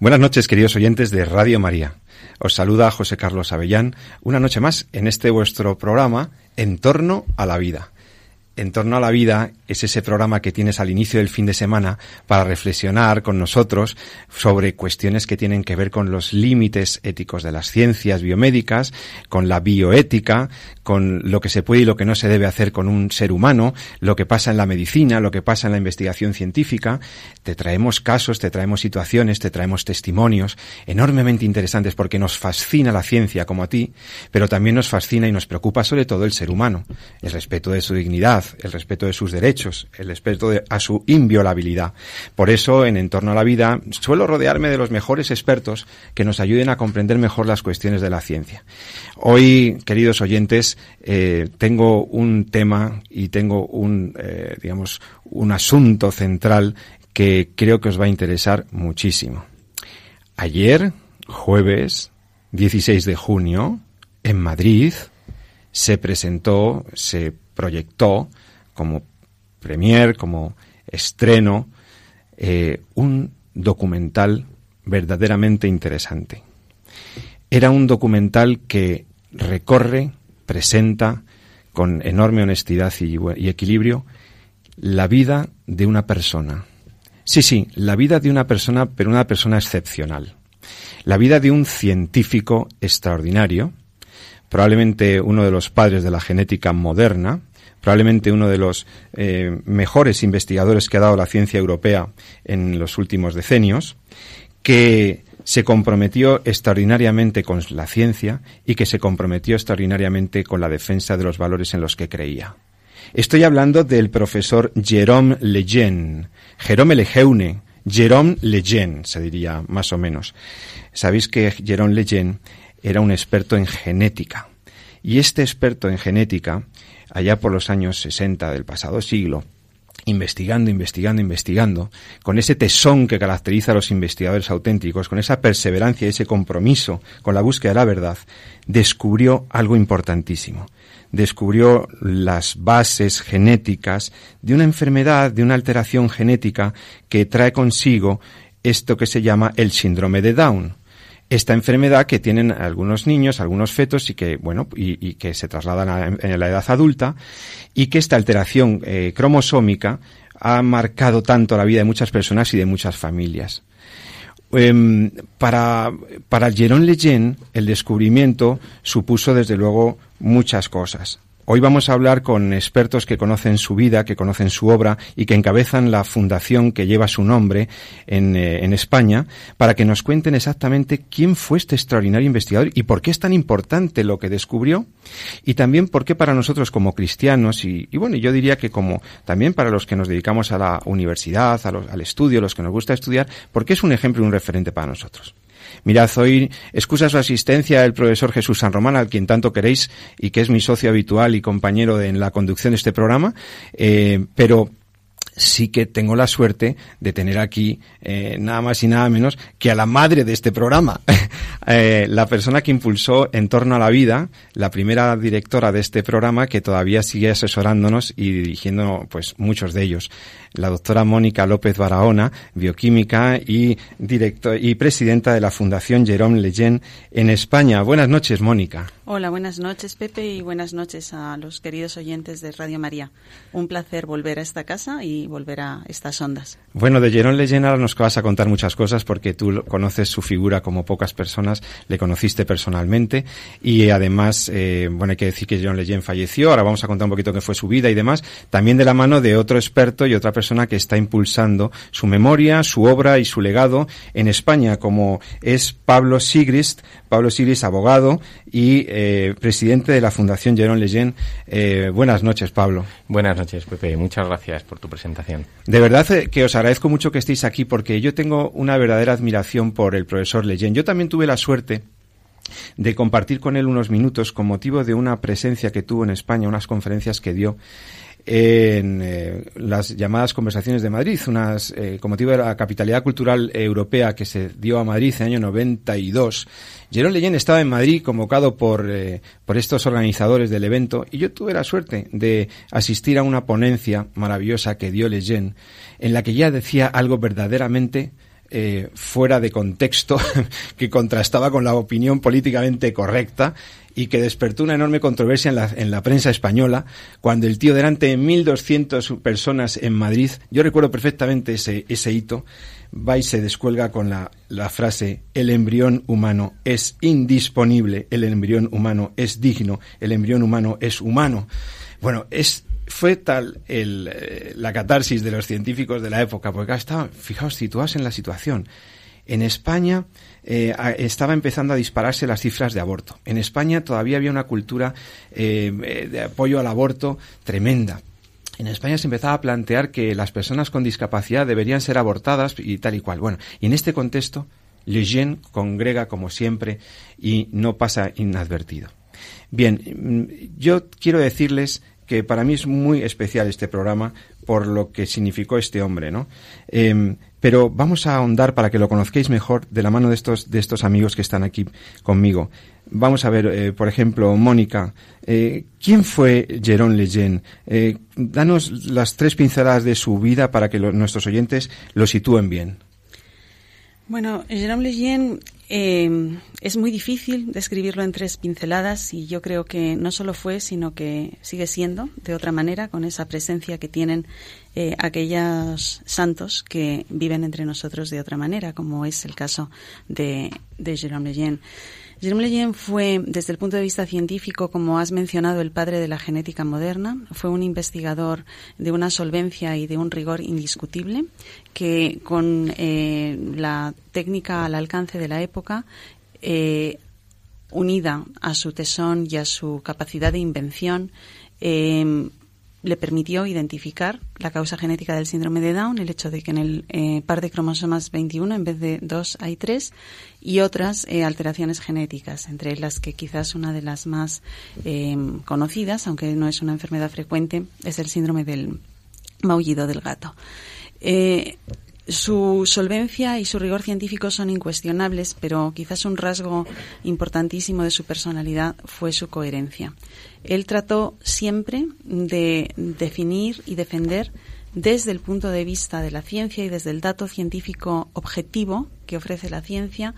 Buenas noches, queridos oyentes de Radio María. Os saluda José Carlos Avellán una noche más en este vuestro programa En torno a la vida. En torno a la vida es ese programa que tienes al inicio del fin de semana para reflexionar con nosotros sobre cuestiones que tienen que ver con los límites éticos de las ciencias biomédicas, con la bioética, con lo que se puede y lo que no se debe hacer con un ser humano, lo que pasa en la medicina, lo que pasa en la investigación científica. Te traemos casos, te traemos situaciones, te traemos testimonios enormemente interesantes porque nos fascina la ciencia como a ti, pero también nos fascina y nos preocupa sobre todo el ser humano, el respeto de su dignidad, el respeto de sus derechos, el respeto a su inviolabilidad. Por eso, en Entorno a la Vida, suelo rodearme de los mejores expertos que nos ayuden a comprender mejor las cuestiones de la ciencia. Hoy, queridos oyentes, eh, tengo un tema y tengo un, eh, digamos, un asunto central que creo que os va a interesar muchísimo. Ayer, jueves 16 de junio, en Madrid, se presentó, se proyectó como premier, como estreno, eh, un documental verdaderamente interesante. Era un documental que recorre, presenta con enorme honestidad y, y equilibrio la vida de una persona. Sí, sí, la vida de una persona, pero una persona excepcional. La vida de un científico extraordinario, probablemente uno de los padres de la genética moderna, probablemente uno de los eh, mejores investigadores que ha dado la ciencia europea en los últimos decenios, que se comprometió extraordinariamente con la ciencia y que se comprometió extraordinariamente con la defensa de los valores en los que creía. Estoy hablando del profesor Jérôme Lejeune, Jérôme Lejeune, Jérôme Lejeune, se diría más o menos. Sabéis que Jérôme Lejeune era un experto en genética. Y este experto en genética allá por los años 60 del pasado siglo, investigando, investigando, investigando, con ese tesón que caracteriza a los investigadores auténticos, con esa perseverancia y ese compromiso con la búsqueda de la verdad, descubrió algo importantísimo. Descubrió las bases genéticas de una enfermedad, de una alteración genética que trae consigo esto que se llama el síndrome de Down esta enfermedad que tienen algunos niños, algunos fetos y que, bueno, y, que se trasladan en la edad adulta y que esta alteración eh, cromosómica ha marcado tanto la vida de muchas personas y de muchas familias. Em, para, para Jérôme Lejeune, el descubrimiento supuso desde luego muchas cosas. Hoy vamos a hablar con expertos que conocen su vida, que conocen su obra y que encabezan la fundación que lleva su nombre en, eh, en España para que nos cuenten exactamente quién fue este extraordinario investigador y por qué es tan importante lo que descubrió y también por qué para nosotros como cristianos y, bueno, yo diría que como también para los que nos dedicamos a la universidad, al estudio, los que nos gusta estudiar, porque es un ejemplo y un referente para nosotros. Mirad, hoy excusa su asistencia el profesor Jesús San Román, al quien tanto queréis y que es mi socio habitual y compañero en la conducción de este programa, eh, pero sí que tengo la suerte de tener aquí eh, nada más y nada menos que a la madre de este programa, eh, la persona que impulsó En torno a la vida, la primera directora de este programa que todavía sigue asesorándonos y dirigiendo pues muchos de ellos, la doctora Mónica López Barahona, bioquímica y director y presidenta de la Fundación Jerome Leyen en España. Buenas noches, Mónica. Hola, buenas noches, Pepe, y buenas noches a los queridos oyentes de Radio María. Un placer volver a esta casa y volver a estas ondas. Bueno, de Jerón Leyen ahora nos vas a contar muchas cosas porque tú conoces su figura como pocas personas, le conociste personalmente y además, eh, bueno, hay que decir que Jerón Leyen falleció, ahora vamos a contar un poquito qué fue su vida y demás, también de la mano de otro experto y otra persona que está impulsando su memoria, su obra y su legado en España, como es Pablo Sigrist, Pablo Sigrist, abogado y eh, presidente de la Fundación Jerón Leyen. Eh, buenas noches, Pablo. Buenas noches, Pepe. Muchas gracias por tu presentación. De verdad que os agradezco mucho que estéis aquí porque yo tengo una verdadera admiración por el profesor Leyen. Yo también tuve la suerte de compartir con él unos minutos con motivo de una presencia que tuvo en España, unas conferencias que dio en eh, las llamadas conversaciones de Madrid, unas eh, con de la capitalidad cultural europea que se dio a Madrid en el año 92. Jerón Leyen estaba en Madrid convocado por, eh, por estos organizadores del evento y yo tuve la suerte de asistir a una ponencia maravillosa que dio Leyen en la que ya decía algo verdaderamente eh, fuera de contexto que contrastaba con la opinión políticamente correcta y que despertó una enorme controversia en la, en la prensa española cuando el tío delante de 1.200 personas en Madrid, yo recuerdo perfectamente ese, ese hito, va y se descuelga con la, la frase el embrión humano es indisponible, el embrión humano es digno, el embrión humano es humano. Bueno, es fue tal el, eh, la catarsis de los científicos de la época, porque estaban, fijaos, situados en la situación. En España eh, estaba empezando a dispararse las cifras de aborto. En España todavía había una cultura eh, de apoyo al aborto tremenda. En España se empezaba a plantear que las personas con discapacidad deberían ser abortadas y tal y cual. Bueno, y en este contexto, Lejeune congrega como siempre y no pasa inadvertido. Bien, mm, yo quiero decirles que para mí es muy especial este programa por lo que significó este hombre, ¿no? Eh, pero vamos a ahondar para que lo conozcáis mejor de la mano de estos, de estos amigos que están aquí conmigo. Vamos a ver, eh, por ejemplo, Mónica, eh, ¿quién fue Jérôme Lejeune? Eh, danos las tres pinceladas de su vida para que nuestros oyentes lo sitúen bien. Bueno, Jérôme Lejeune eh, es muy difícil describirlo en tres pinceladas y yo creo que no solo fue, sino que sigue siendo de otra manera con esa presencia que tienen eh, aquellos santos que viven entre nosotros de otra manera, como es el caso de, de Jérôme Lejeune. Jérôme Lejeune fue, desde el punto de vista científico, como has mencionado, el padre de la genética moderna. Fue un investigador de una solvencia y de un rigor indiscutible, que con eh, la técnica al alcance de la época, eh, unida a su tesón y a su capacidad de invención, eh, le permitió identificar la causa genética del síndrome de Down, el hecho de que en el eh, par de cromosomas 21 en vez de 2 hay 3 y otras eh, alteraciones genéticas, entre las que quizás una de las más eh, conocidas, aunque no es una enfermedad frecuente, es el síndrome del maullido del gato. Su solvencia y su rigor científico son incuestionables, pero quizás un rasgo importantísimo de su personalidad fue su coherencia. Él trató siempre de definir y defender desde el punto de vista de la ciencia y desde el dato científico objetivo que ofrece la ciencia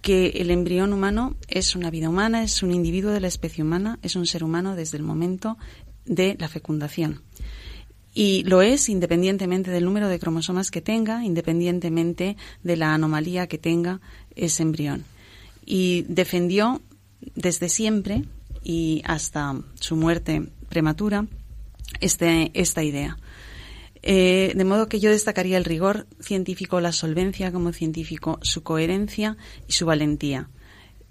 que el embrión humano es una vida humana, es un individuo de la especie humana, es un ser humano desde el momento de la fecundación. Y lo es independientemente del número de cromosomas que tenga, independientemente de la anomalía que tenga ese embrión. Y defendió desde siempre y hasta su muerte prematura este, esta idea. Eh, de modo que yo destacaría el rigor científico, la solvencia como científico, su coherencia y su valentía.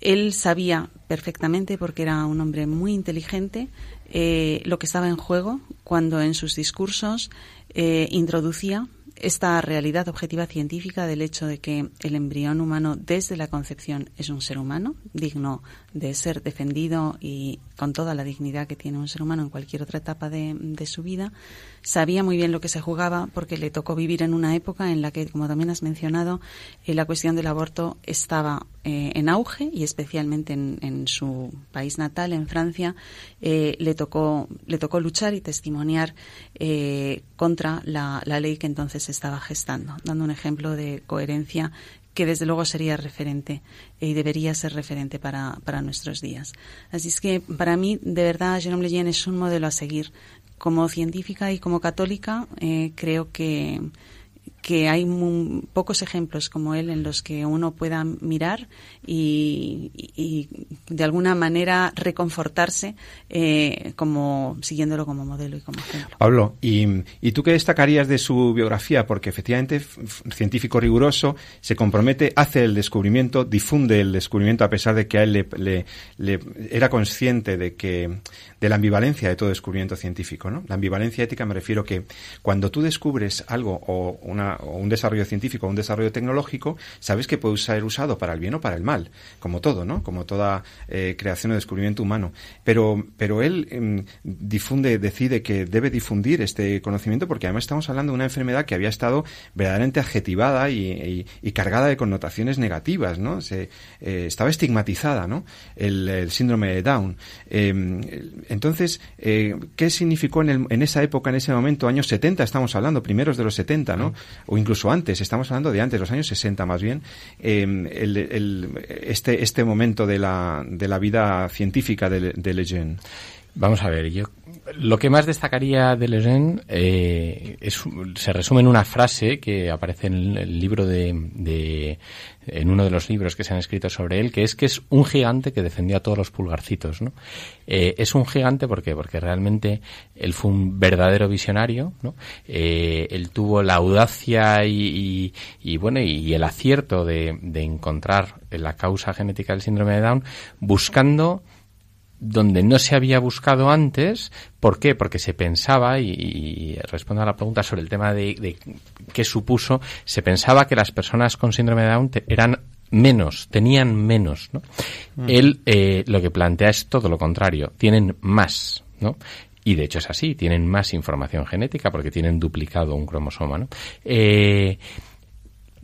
Él sabía perfectamente, porque era un hombre muy inteligente, eh, lo que estaba en juego cuando en sus discursos eh, introducía esta realidad objetiva científica del hecho de que el embrión humano desde la concepción es un ser humano, digno de ser defendido y con toda la dignidad que tiene un ser humano en cualquier otra etapa de, su vida, sabía muy bien lo que se jugaba porque le tocó vivir en una época en la que, como también has mencionado, eh, la cuestión del aborto estaba eh, en auge y especialmente en, en, su país natal, en Francia, eh, le tocó le tocó luchar y testimoniar contra la, la ley que entonces estaba gestando, dando un ejemplo de coherencia que desde luego sería referente y debería ser referente para, para nuestros días. Así es que para mí, de verdad, Jérôme Lejeune es un modelo a seguir como científica y como católica, eh, creo que, que hay pocos ejemplos como él en los que uno pueda mirar y, de alguna manera reconfortarse eh, como siguiéndolo como modelo y como ejemplo. Pablo, ¿y, ¿y tú qué destacarías de su biografía? Porque efectivamente, científico riguroso, se compromete, hace el descubrimiento, difunde el descubrimiento a pesar de que a él le, le, era consciente de que de la ambivalencia de todo descubrimiento científico, ¿no? La ambivalencia ética me refiero que cuando tú descubres algo o una o un desarrollo científico o un desarrollo tecnológico, sabes que puede ser usado para el bien o para el mal, como todo, ¿no? Como toda eh, creación o descubrimiento humano. Pero, pero él em, difunde, decide que debe difundir este conocimiento porque además estamos hablando de una enfermedad que había estado verdaderamente adjetivada y, cargada de connotaciones negativas, ¿no? Eh, estaba estigmatizada, ¿no? El, síndrome de Down. Em, entonces, eh, ¿qué significó en, en esa época, en ese momento, años 70, estamos hablando, primeros de los 70, ¿no? o incluso antes, estamos hablando de antes, los años 60 más bien, em, este, este momento de la, de la vida científica de, de Lejeune. Vamos a ver, yo lo que más destacaría de Lejeune eh, se resume en una frase que aparece en el libro de, en uno de los libros que se han escrito sobre él, que es que es un gigante que defendió a todos los pulgarcitos, ¿no? Eh, es un gigante ¿por porque realmente él fue un verdadero visionario, ¿no? Eh, él tuvo la audacia y, bueno y el acierto de, de encontrar la causa genética del síndrome de Down buscando donde no se había buscado antes. ¿Por qué? Porque se pensaba, y, respondo a la pregunta sobre el tema de, qué supuso, se pensaba que las personas con síndrome de Down eran menos, tenían menos. ¿no? Mm. Él eh, lo que plantea es todo lo contrario, tienen más. ¿no? Y de hecho es así, tienen más información genética porque tienen duplicado un cromosoma. ¿no? Eh,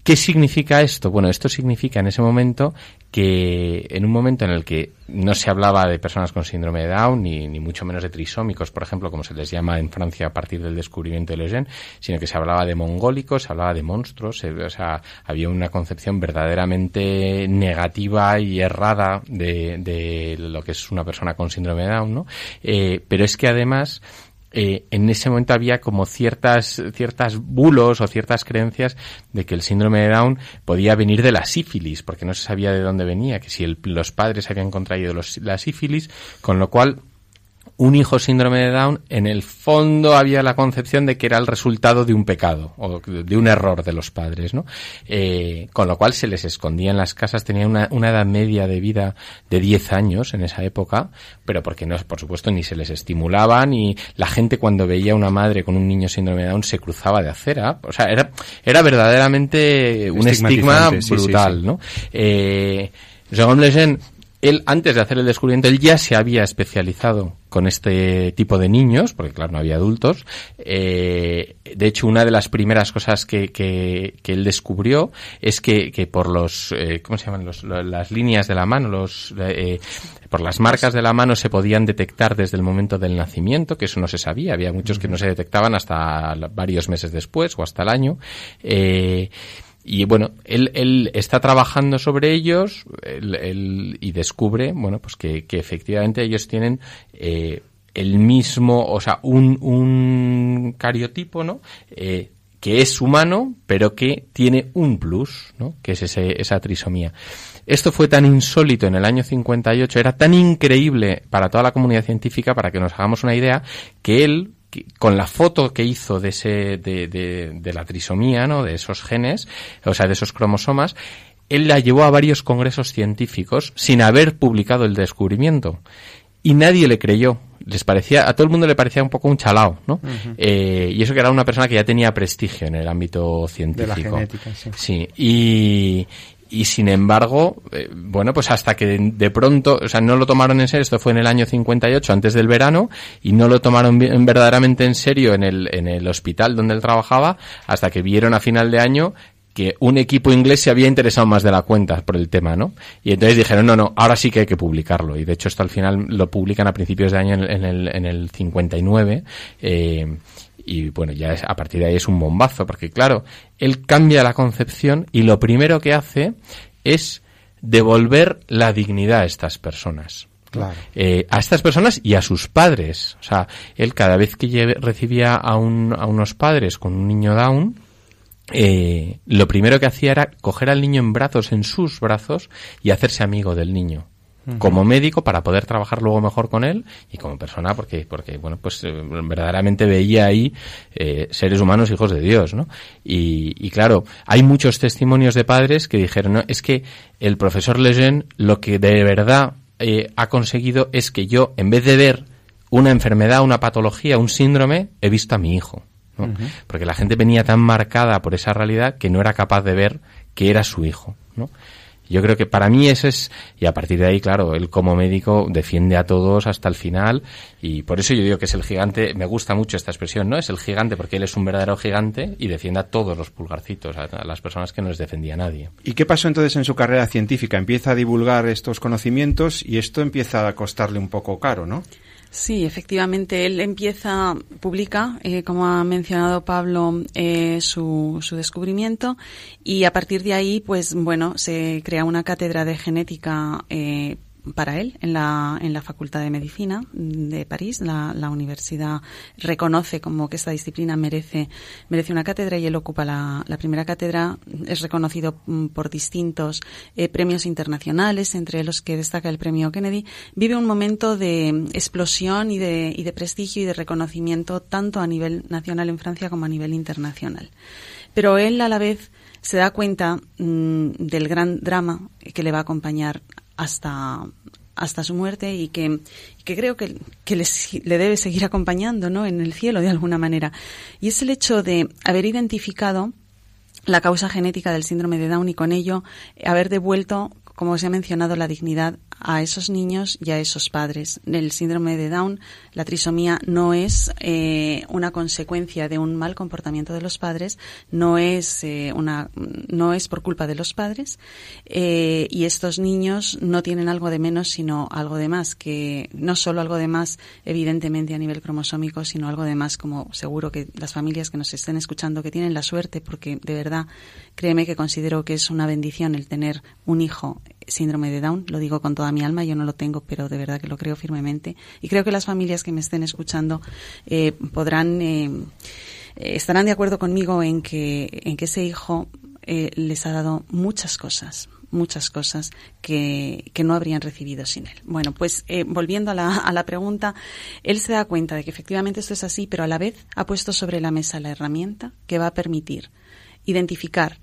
¿Qué significa esto? Bueno, esto significa en ese momento que en un momento en el que no se hablaba de personas con síndrome de Down, ni, ni mucho menos de trisómicos, por ejemplo, como se les llama en Francia a partir del descubrimiento de Lejeune, sino que se hablaba de mongólicos, se hablaba de monstruos, o sea, había una concepción verdaderamente negativa y errada de, de lo que es una persona con síndrome de Down, ¿no? Eh, pero es que además eh, en ese momento había como ciertas, ciertas bulos o ciertas creencias de que el síndrome de Down podía venir de la sífilis, porque no se sabía de dónde venía, que si los padres habían contraído la sífilis, con lo cual un hijo síndrome de Down, en el fondo había la concepción de que era el resultado de un pecado o de un error de los padres, ¿no? Eh, con lo cual se les escondía en las casas, tenían una, una, edad media de vida de 10 años en esa época, pero porque no, por supuesto, ni se les estimulaba, ni la gente cuando veía a una madre con un niño síndrome de Down se cruzaba de acera, o sea, era, era verdaderamente un estigma brutal, ¿no? Eh, Jean Lejeune él, antes de hacer el descubrimiento, él ya se había especializado con este tipo de niños, porque claro, no había adultos. Eh, de hecho, una de las primeras cosas que, que, él descubrió es que, que por los, eh, ¿cómo se llaman? Los, las líneas de la mano, los, eh, por las marcas de la mano se podían detectar desde el momento del nacimiento, que eso no se sabía. Había muchos que no se detectaban hasta varios meses después o hasta el año. Eh, y bueno, él, él está trabajando sobre ellos él, y descubre, bueno, pues que, que efectivamente ellos tienen eh, el mismo, o sea, un, un cariotipo, ¿no? Eh, que es humano, pero que tiene un plus, ¿no? Que es ese, esa trisomía. Esto fue tan insólito en el año 58, era tan increíble para toda la comunidad científica, para que nos hagamos una idea, que él, con la foto que hizo de ese de, de, la trisomía, ¿no? De esos genes, o sea, de esos cromosomas, él la llevó a varios congresos científicos sin haber publicado el descubrimiento y nadie le creyó. Les parecía, a todo el mundo le parecía un poco un chalao, ¿no? Eh, y eso que era una persona que ya tenía prestigio en el ámbito científico. De la genética, sí. Sí, y, y sin embargo, eh, bueno, pues hasta que de pronto, o sea, no lo tomaron en serio, esto fue en el año 58, antes del verano, y no lo tomaron verdaderamente en serio en el, en el hospital donde él trabajaba, hasta que vieron a final de año que un equipo inglés se había interesado más de la cuenta por el tema, ¿no? Y entonces dijeron, no, no, ahora sí que hay que publicarlo. Y de hecho esto al final lo publican a principios de año en, el, en el 59. Eh, y bueno, ya es, a partir de ahí es un bombazo, porque claro, él cambia la concepción y lo primero que hace es devolver la dignidad a estas personas. Claro. Eh, a estas personas y a sus padres. O sea, él cada vez que recibía a, un, a unos padres con un niño down, eh, lo primero que hacía era coger al niño en brazos, en sus brazos, y hacerse amigo del niño como médico para poder trabajar luego mejor con él y como persona porque porque bueno pues eh, verdaderamente veía ahí eh, seres humanos hijos de Dios no y, y, claro hay muchos testimonios de padres que dijeron no, es que el profesor Lejeune lo que de verdad eh, ha conseguido es que yo en vez de ver una enfermedad una patología un síndrome he visto a mi hijo ¿no? porque la gente venía tan marcada por esa realidad que no era capaz de ver que era su hijo ¿no? Yo creo que para mí ese es, y a partir de ahí, claro, él como médico defiende a todos hasta el final, y por eso yo digo que es el gigante, me gusta mucho esta expresión, ¿no? Es el gigante porque él es un verdadero gigante y defiende a todos los pulgarcitos, a, las personas que no les defendía nadie. ¿Y qué pasó entonces en su carrera científica? Empieza a divulgar estos conocimientos y esto empieza a costarle un poco caro, ¿no? Sí, efectivamente, él empieza, publica, eh, como ha mencionado Pablo, eh, su, su descubrimiento y a partir de ahí, pues bueno, se crea una cátedra de genética eh, para él en la, en la Facultad de Medicina de París. La, la, universidad reconoce como que esta disciplina merece, merece una cátedra y él ocupa la, la primera cátedra. Es reconocido mm, por distintos eh, premios internacionales, entre los que destaca el premio Kennedy. Vive un momento de explosión y de, y de prestigio y de reconocimiento tanto a nivel nacional en Francia como a nivel internacional. Pero él a la vez se da cuenta mmm, del gran drama que le va a acompañar hasta hasta su muerte y que, que creo que, que le debe seguir acompañando ¿no? en el cielo de alguna manera. Y es el hecho de haber identificado la causa genética del síndrome de Down y con ello haber devuelto como se ha mencionado, la dignidad a esos niños y a esos padres. El síndrome de Down, la trisomía, no es eh, una consecuencia de un mal comportamiento de los padres, no es eh, una, no es por culpa de los padres, eh, y estos niños no tienen algo de menos, sino algo de más, que no solo algo de más, evidentemente a nivel cromosómico, sino algo de más, como seguro que las familias que nos estén escuchando que tienen la suerte, porque de verdad, créeme que considero que es una bendición el tener un hijo síndrome de Down, lo digo con toda mi alma, yo no lo tengo, pero de verdad que lo creo firmemente. Y creo que las familias que me estén escuchando eh, podrán, eh, estarán de acuerdo conmigo en que, en que ese hijo eh, les ha dado muchas cosas, muchas cosas que, que, no habrían recibido sin él. Bueno, pues eh, volviendo a la, a la pregunta, él se da cuenta de que efectivamente esto es así, pero a la vez ha puesto sobre la mesa la herramienta que va a permitir identificar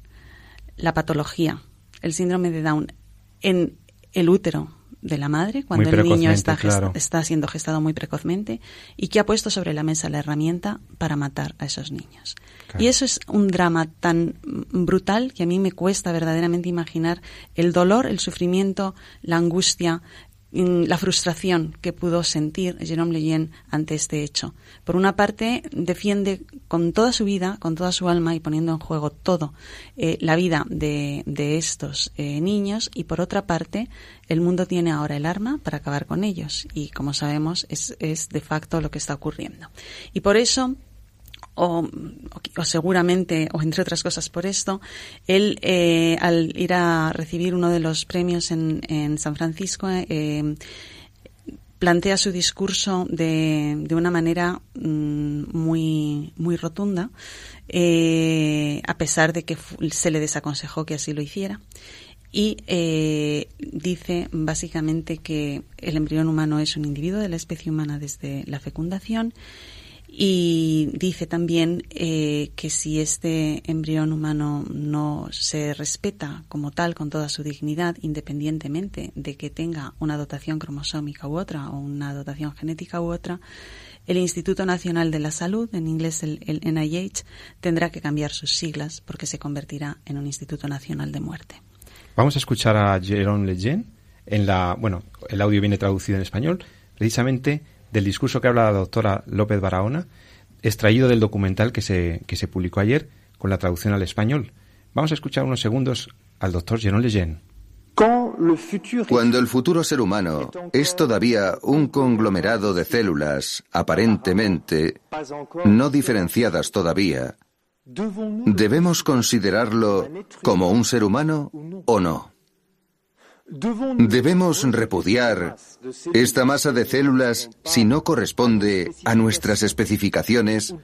la patología, el síndrome de Down en el útero de la madre cuando el niño está, claro. está siendo gestado muy precozmente y que ha puesto sobre la mesa la herramienta para matar a esos niños. Claro. Y eso es un drama tan brutal que a mí me cuesta verdaderamente imaginar el dolor, el sufrimiento, la angustia, la frustración que pudo sentir Jerome Leyen ante este hecho. Por una parte, defiende con toda su vida, con toda su alma y poniendo en juego todo eh, la vida de, estos eh, niños y por otra parte, el mundo tiene ahora el arma para acabar con ellos y como sabemos es, es de facto lo que está ocurriendo. Y por eso o, seguramente, o entre otras cosas por esto, él eh, al ir a recibir uno de los premios en, en San Francisco, eh, plantea su discurso de, de una manera mmm, muy, muy rotunda, eh, a pesar de que se le desaconsejó que así lo hiciera. Y eh, dice básicamente que el embrión humano es un individuo de la especie humana desde la fecundación y dice también eh, que si este embrión humano no se respeta como tal, con toda su dignidad, independientemente de que tenga una dotación cromosómica u otra, o una dotación genética u otra, el Instituto Nacional de la Salud, en inglés el, NIH, tendrá que cambiar sus siglas porque se convertirá en un Instituto Nacional de Muerte. Vamos a escuchar a Jérôme Lejeune en la, bueno, el audio viene traducido en español, precisamente del discurso que habla la doctora López Barahona, extraído del documental que se, que se publicó ayer con la traducción al español. Vamos a escuchar unos segundos al doctor Jérôme Lejeune. Cuando el futuro ser humano es todavía un conglomerado de células aparentemente no diferenciadas todavía, ¿debemos considerarlo como un ser humano o no? Debemos repudiar esta masa de células si no corresponde a nuestras especificaciones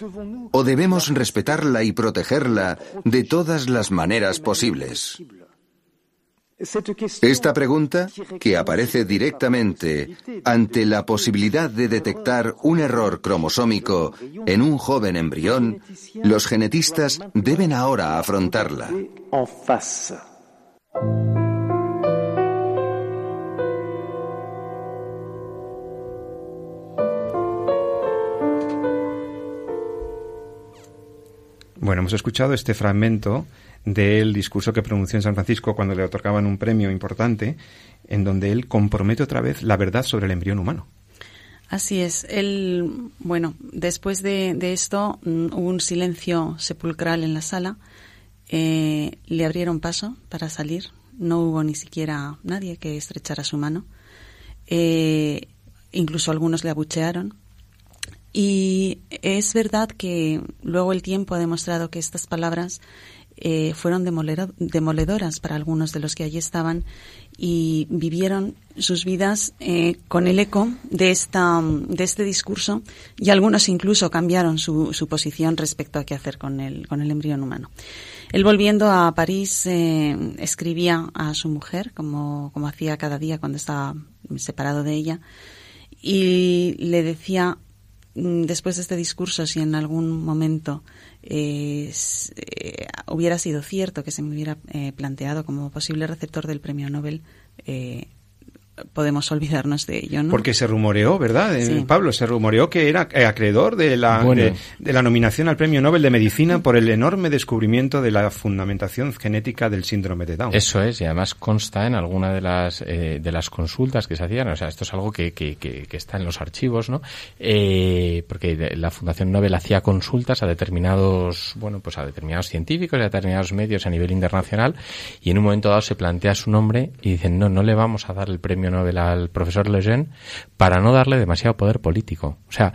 o debemos respetarla y protegerla de todas las maneras posibles. Esta pregunta, que aparece directamente ante la posibilidad de detectar un error cromosómico en un joven embrión, los genetistas deben ahora afrontarla. Bueno, hemos escuchado este fragmento del discurso que pronunció en San Francisco cuando le otorgaban un premio importante, en donde él compromete otra vez la verdad sobre el embrión humano. Así es. Él, bueno, después de, esto mm, hubo un silencio sepulcral en la sala. Eh, le abrieron paso para salir. No hubo ni siquiera nadie que estrechara su mano. Eh, incluso algunos le abuchearon. Y es verdad que luego el tiempo ha demostrado que estas palabras eh, fueron demoledoras para algunos de los que allí estaban y vivieron sus vidas eh, con el eco de, esta, de este discurso y algunos incluso cambiaron su, su posición respecto a qué hacer con el, con el embrión humano. Él volviendo a París eh, escribía a su mujer, como, como hacía cada día cuando estaba separado de ella, y le decía después de este discurso, si en algún momento eh, eh, hubiera sido cierto que se me hubiera eh, planteado como posible receptor del premio Nobel, podemos olvidarnos de ello, ¿no? Porque se rumoreó, ¿verdad? Eh, Pablo, se rumoreó que era eh, acreedor de la, de, la nominación al Premio Nobel de Medicina por el enorme descubrimiento de la fundamentación genética del síndrome de Down. Eso es, y además consta en alguna de las, eh, de las consultas que se hacían, o sea, esto es algo que, que, que, está en los archivos, ¿no? porque la Fundación Nobel hacía consultas a determinados, bueno, pues a determinados científicos y a determinados medios a nivel internacional, y en un momento dado se plantea su nombre y dicen, no, no le vamos a dar el premio Nobel al profesor Lejeune para no darle demasiado poder político. O sea,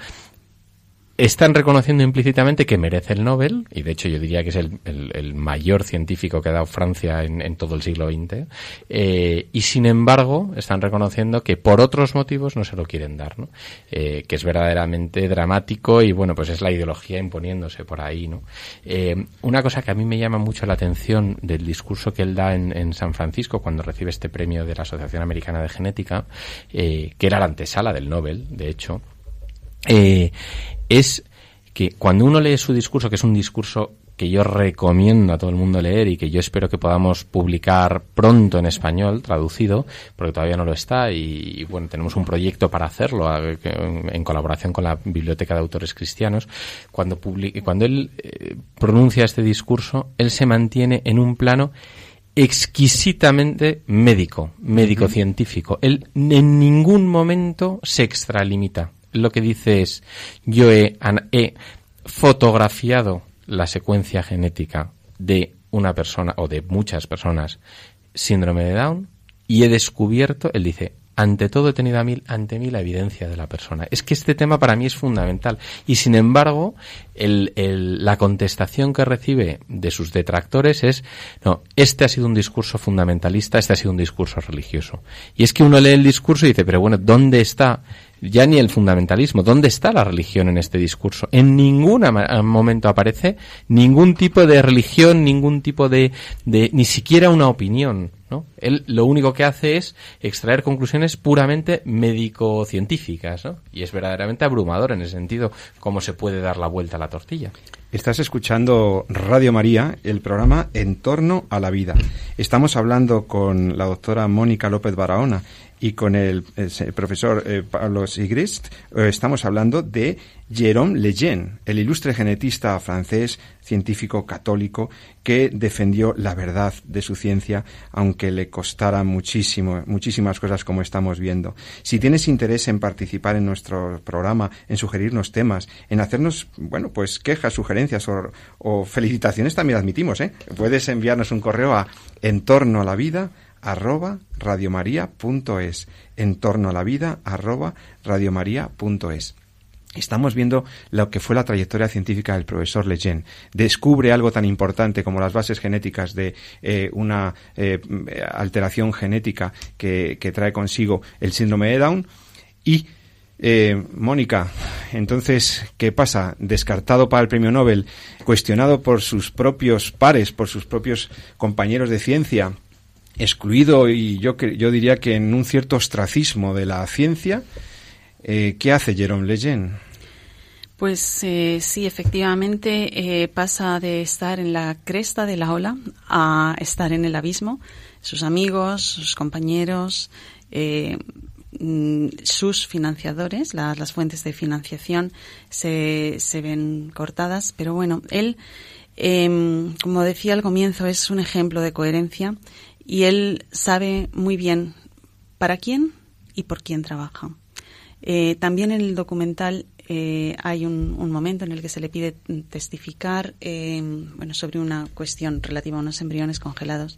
están reconociendo implícitamente que merece el Nobel, y de hecho yo diría que es el, mayor científico que ha dado Francia en, todo el siglo XX, eh, y sin embargo están reconociendo que por otros motivos no se lo quieren dar, ¿no? Eh, que es verdaderamente dramático y bueno, pues es la ideología imponiéndose por ahí. ¿no? Eh, una cosa que a mí me llama mucho la atención del discurso que él da en, en San Francisco cuando recibe este premio de la Asociación Americana de Genética, que era la antesala del Nobel, de hecho, es que cuando uno lee su discurso, que es un discurso que yo recomiendo a todo el mundo leer y que yo espero que podamos publicar pronto en español, traducido, porque todavía no lo está y, bueno, tenemos un proyecto para hacerlo en colaboración con la Biblioteca de Autores Cristianos. Cuando, cuando él eh, pronuncia este discurso, él se mantiene en un plano exquisitamente médico, médico-científico. Él en ningún momento se extralimita lo que dice es, yo he, fotografiado la secuencia genética de una persona o de muchas personas síndrome de Down y he descubierto, él dice, ante todo he tenido a mí, ante mí la evidencia de la persona. Es que este tema para mí es fundamental. Y sin embargo, el, la contestación que recibe de sus detractores es, no, este ha sido un discurso fundamentalista, este ha sido un discurso religioso. Y es que uno lee el discurso y dice, pero bueno, ¿dónde está ya ni el fundamentalismo. ¿Dónde está la religión en este discurso? En ningún momento aparece ningún tipo de religión, ningún tipo de, de ni siquiera una opinión. ¿no? Él lo único que hace es extraer conclusiones puramente médico-científicas, ¿no? Y es verdaderamente abrumador en ese sentido cómo se puede dar la vuelta a la tortilla. Estás escuchando Radio María, el programa En torno a la vida. Estamos hablando con la doctora Mónica López Barahona y con el, profesor eh, Pablo Sigrist eh, estamos hablando de Jérôme Lejeune, el ilustre genetista francés, científico católico, que defendió la verdad de su ciencia, aunque le costara muchísimo, muchísimas cosas como estamos viendo. Si tienes interés en participar en nuestro programa, en sugerirnos temas, en hacernos, bueno, pues quejas, sugerencias o, felicitaciones también admitimos, ¿eh? Puedes enviarnos un correo a entorno a la vida arroba radiomaria.es, en torno a la vida arroba radiomaria.es. Estamos viendo lo que fue la trayectoria científica del profesor Lejeune. Descubre algo tan importante como las bases genéticas de eh, una eh, alteración genética que, trae consigo el síndrome de Down y eh, Mónica, entonces, ¿qué pasa? Descartado para el premio Nobel, cuestionado por sus propios pares, por sus propios compañeros de ciencia, excluido y yo, yo diría que en un cierto ostracismo de la ciencia, eh, ¿Qué hace Jerome Lejeune? Pues eh, sí, efectivamente eh, pasa de estar en la cresta de la ola a estar en el abismo. Sus amigos, sus compañeros, mm, sus financiadores, las fuentes de financiación se, se ven cortadas. Pero bueno, él, em, como decía al comienzo, es un ejemplo de coherencia y él sabe muy bien para quién y por quién trabaja. Eh, también en el documental eh, hay un, momento en el que se le pide testificar em, bueno, sobre una cuestión relativa a unos embriones congelados.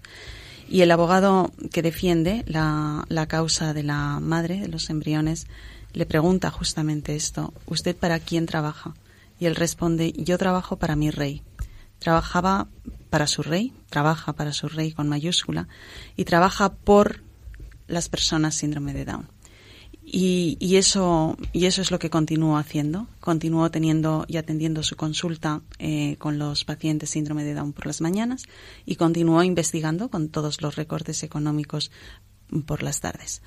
Y el abogado que defiende la, la causa de la madre de los embriones le pregunta justamente esto, ¿usted para quién trabaja? Y él responde, yo trabajo para mi rey. Trabajaba para su rey, trabaja para su rey con mayúscula, y trabaja por las personas síndrome de Down. Y, y, eso, y eso es lo que continuó haciendo. Continuó teniendo y atendiendo su consulta eh, con los pacientes síndrome de Down por las mañanas y continuó investigando con todos los recortes económicos por las tardes.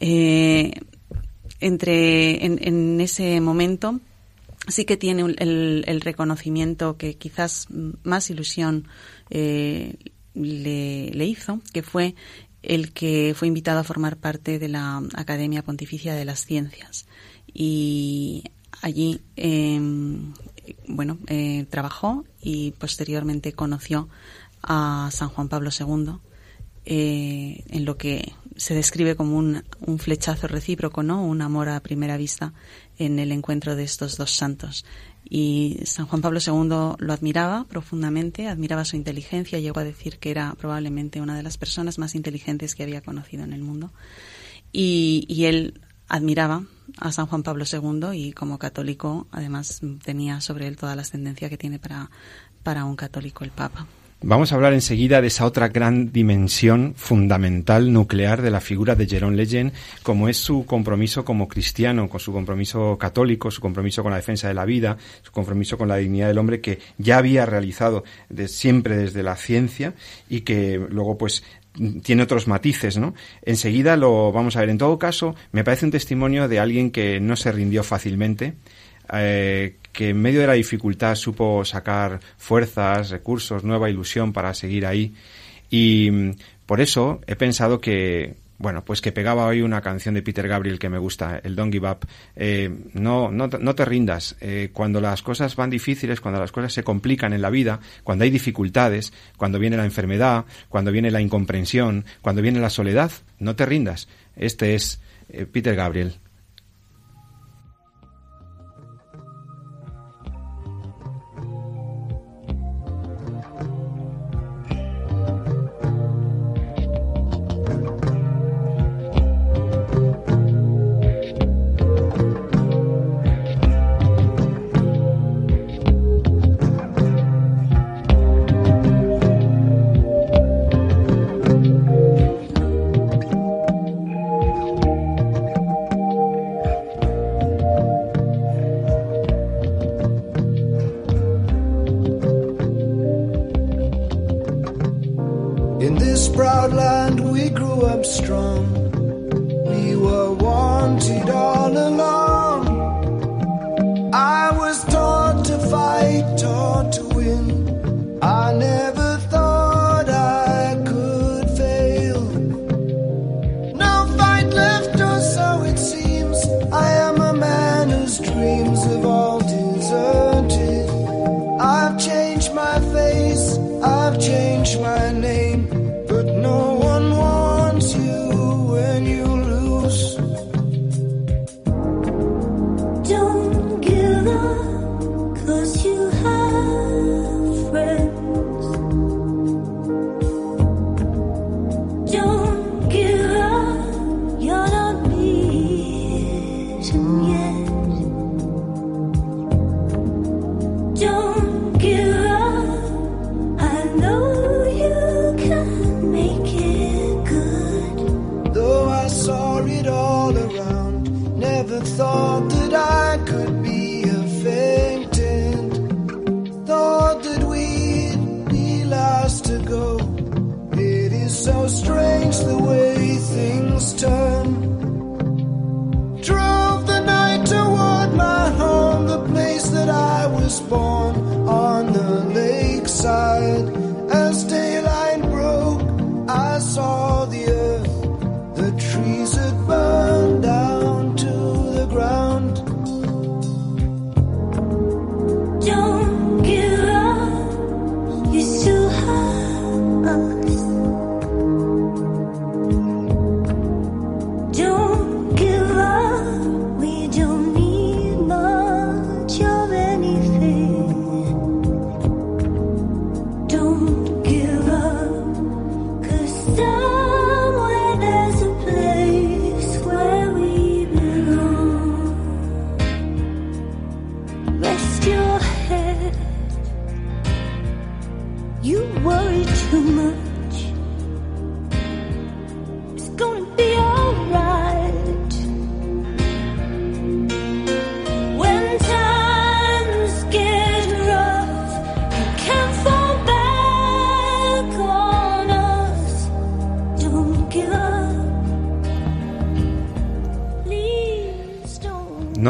Eh, entre, en, ese momento sí que tiene el, el, reconocimiento que quizás más ilusión eh, le, le, hizo, que fue el que fue invitado a formar parte de la Academia Pontificia de las Ciencias. Y allí, em, bueno, eh, trabajó y posteriormente conoció a San Juan Pablo II, eh, en lo que se describe como un, un, flechazo recíproco, ¿no? Un amor a primera vista en el encuentro de estos dos santos. Y San Juan Pablo II lo admiraba profundamente, admiraba su inteligencia, llegó a decir que era probablemente una de las personas más inteligentes que había conocido en el mundo. Y, y él admiraba a San Juan Pablo II y como católico además tenía sobre él toda la ascendencia que tiene para, para un católico el Papa. Vamos a hablar enseguida de esa otra gran dimensión fundamental, nuclear de la figura de Jerón Leyen, como es su compromiso como cristiano, con su compromiso católico, su compromiso con la defensa de la vida, su compromiso con la dignidad del hombre que ya había realizado de, siempre desde la ciencia y que luego pues tiene otros matices, ¿no? Enseguida lo vamos a ver. En todo caso, me parece un testimonio de alguien que no se rindió fácilmente, eh, que en medio de la dificultad supo sacar fuerzas, recursos, nueva ilusión para seguir ahí. Y mm, por eso he pensado que, bueno, pues que pegaba hoy una canción de Peter Gabriel que me gusta, el Don't Give Up. Eh, no, no, no, te rindas. Eh, cuando las cosas van difíciles, cuando las cosas se complican en la vida, cuando hay dificultades, cuando viene la enfermedad, cuando viene la incomprensión, cuando viene la soledad, no te rindas. Este es Peter Gabriel.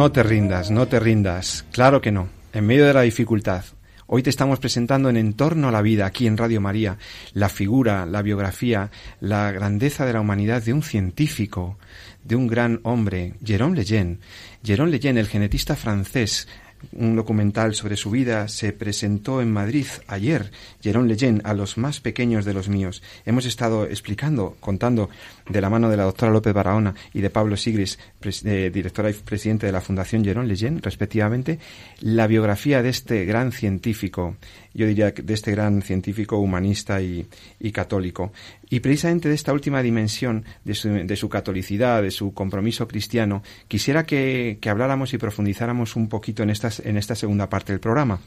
No te rindas, no te rindas. Claro que no. En medio de la dificultad. Hoy te estamos presentando en Entorno a la Vida, aquí en Radio María, la figura, la biografía, la grandeza de la humanidad de un científico, de un gran hombre, Jérôme Lejeune. Jérôme Lejeune, el genetista francés, un documental sobre su vida se presentó en Madrid ayer, Jérôme Lejeune, a los más pequeños de los míos. Hemos estado explicando, contando de la mano de la doctora López Barahona y de Pablo Sigris, eh, directora y presidente de la Fundación Jérôme Lejeune, respectivamente, la biografía de este gran científico, yo diría de este gran científico humanista y, católico. Y precisamente de esta última dimensión de su, de su catolicidad, de su compromiso cristiano, quisiera que, que habláramos y profundizáramos un poquito en, estas, en esta segunda parte del programa.